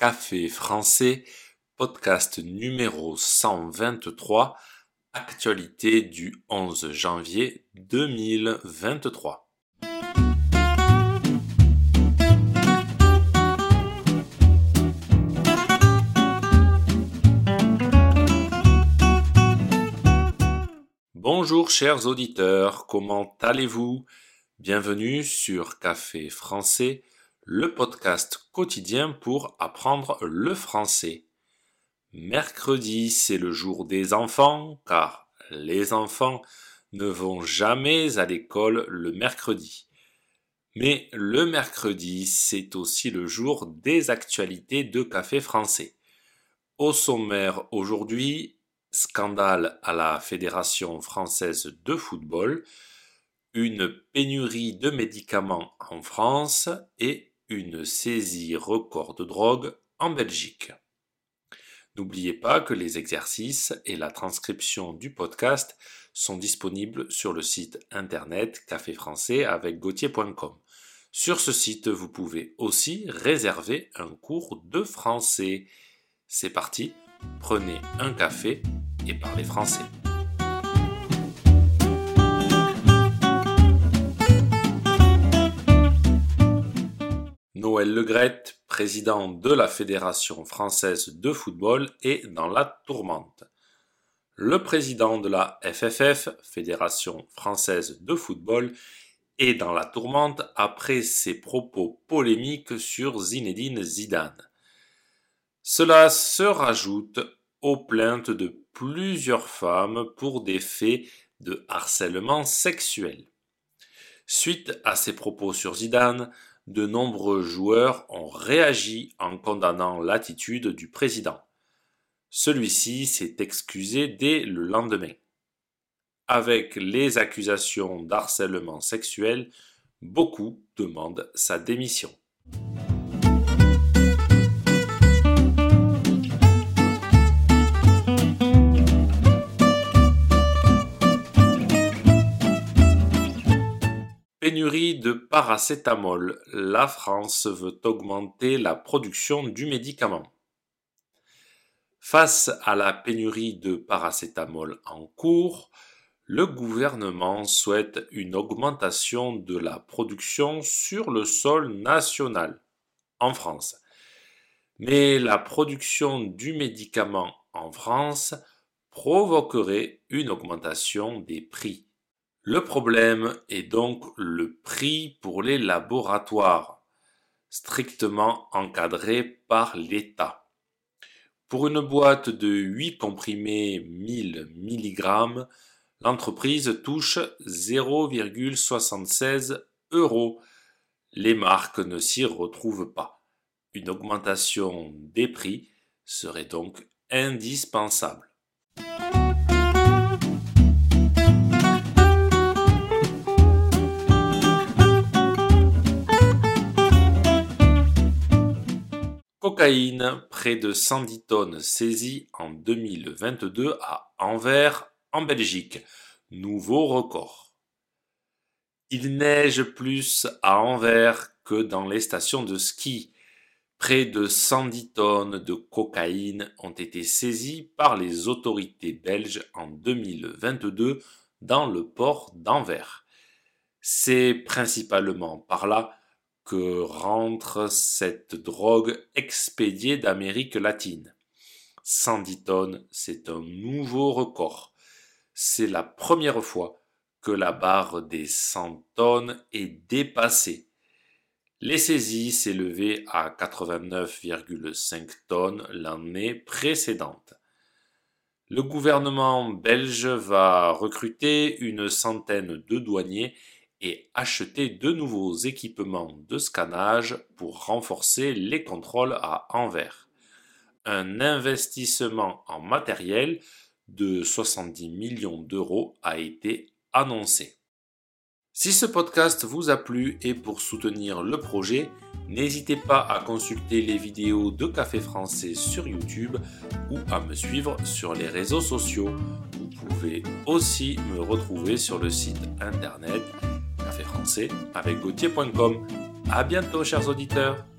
Café français, podcast numéro 123, actualité du 11 janvier 2023. Bonjour chers auditeurs, comment allez-vous? Bienvenue sur Café français, le podcast quotidien pour apprendre le français. Mercredi, c'est le jour des enfants, car les enfants ne vont jamais à l'école le mercredi. Mais le mercredi, c'est aussi le jour des actualités de Café français. Au sommaire aujourd'hui, scandale à la Fédération française de football, une pénurie de médicaments en France et une saisie record de drogue en Belgique. N'oubliez pas que les exercices et la transcription du podcast sont disponibles sur le site internet café français avec gauthier.com. Sur ce site, vous pouvez aussi réserver un cours de français. C'est parti, prenez un café et parlez français. Noël Legrette, président de la Fédération française de football, est dans la tourmente. Le président de la FFF, Fédération française de football, est dans la tourmente après ses propos polémiques sur Zinedine Zidane. Cela se rajoute aux plaintes de plusieurs femmes pour des faits de harcèlement sexuel. Suite à ces propos sur Zidane, de nombreux joueurs ont réagi en condamnant l'attitude du président. Celui-ci s'est excusé dès le lendemain. Avec les accusations d'harcèlement sexuel, beaucoup demandent sa démission. De paracétamol. La France veut augmenter la production du médicament. Face à la pénurie de paracétamol en cours, le gouvernement souhaite une augmentation de la production sur le sol national en France. Mais la production du médicament en France provoquerait une augmentation des prix. Le problème est donc le prix pour les laboratoires, strictement encadré par l'État. Pour une boîte de 8 comprimés 1000 mg, l'entreprise touche 0,76 euros. Les marques ne s'y retrouvent pas. Une augmentation des prix serait donc indispensable. Cocaïne, près de 110 tonnes saisies en 2022 à Anvers, en Belgique. Nouveau record. Il neige plus à Anvers que dans les stations de ski. Près de 110 tonnes de cocaïne ont été saisies par les autorités belges en 2022 dans le port d'Anvers. C'est principalement par là rentre cette drogue expédiée d'Amérique latine. 110 tonnes, c'est un nouveau record. C'est la première fois que la barre des 100 tonnes est dépassée. Les saisies s'élevaient à 89,5 tonnes l'année précédente. Le gouvernement belge va recruter une centaine de douaniers et acheter de nouveaux équipements de scannage pour renforcer les contrôles à Anvers. Un investissement en matériel de 70 millions d'euros a été annoncé. Si ce podcast vous a plu et pour soutenir le projet, n'hésitez pas à consulter les vidéos de Café Français sur YouTube ou à me suivre sur les réseaux sociaux. Vous pouvez aussi me retrouver sur le site internet français avec gauthier.com. À bientôt, chers auditeurs!